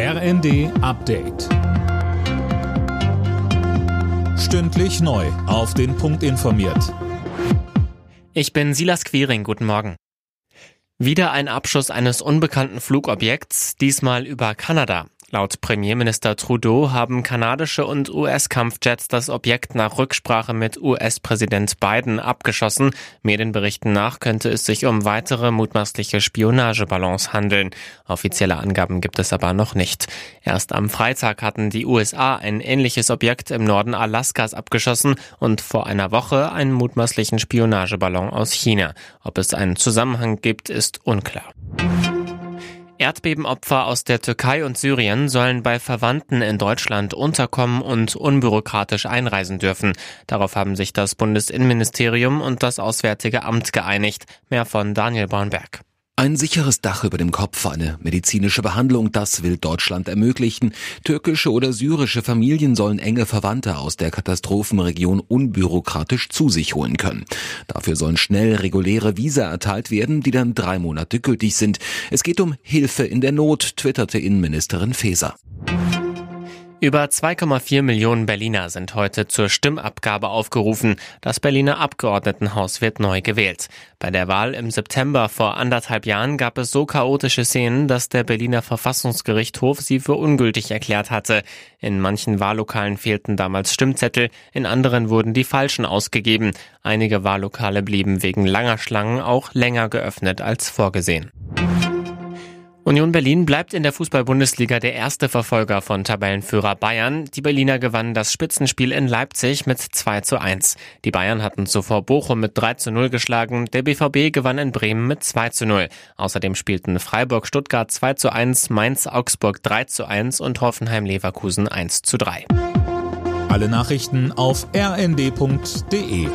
RND Update. Stündlich neu. Auf den Punkt informiert. Ich bin Silas Quiring. Guten Morgen. Wieder ein Abschuss eines unbekannten Flugobjekts, diesmal über Kanada. Laut Premierminister Trudeau haben kanadische und US-Kampfjets das Objekt nach Rücksprache mit US-Präsident Biden abgeschossen. Medienberichten nach könnte es sich um weitere mutmaßliche Spionageballons handeln. Offizielle Angaben gibt es aber noch nicht. Erst am Freitag hatten die USA ein ähnliches Objekt im Norden Alaskas abgeschossen und vor einer Woche einen mutmaßlichen Spionageballon aus China. Ob es einen Zusammenhang gibt, ist unklar. Erdbebenopfer aus der Türkei und Syrien sollen bei Verwandten in Deutschland unterkommen und unbürokratisch einreisen dürfen. Darauf haben sich das Bundesinnenministerium und das Auswärtige Amt geeinigt. Mehr von Daniel Bornberg. Ein sicheres Dach über dem Kopf, eine medizinische Behandlung, das will Deutschland ermöglichen. Türkische oder syrische Familien sollen enge Verwandte aus der Katastrophenregion unbürokratisch zu sich holen können. Dafür sollen schnell reguläre Visa erteilt werden, die dann drei Monate gültig sind. Es geht um Hilfe in der Not, twitterte Innenministerin Faeser. Über 2,4 Millionen Berliner sind heute zur Stimmabgabe aufgerufen. Das Berliner Abgeordnetenhaus wird neu gewählt. Bei der Wahl im September vor anderthalb Jahren gab es so chaotische Szenen, dass der Berliner Verfassungsgerichtshof sie für ungültig erklärt hatte. In manchen Wahllokalen fehlten damals Stimmzettel, in anderen wurden die falschen ausgegeben. Einige Wahllokale blieben wegen langer Schlangen auch länger geöffnet als vorgesehen. Union Berlin bleibt in der Fußball-Bundesliga der erste Verfolger von Tabellenführer Bayern. Die Berliner gewannen das Spitzenspiel in Leipzig mit 2 zu 1. Die Bayern hatten zuvor Bochum mit 3 zu 0 geschlagen. Der BVB gewann in Bremen mit 2 zu 0. Außerdem spielten Freiburg Stuttgart 2 zu 1, Mainz Augsburg 3 zu 1 und Hoffenheim Leverkusen 1 zu 3. Alle Nachrichten auf rnd.de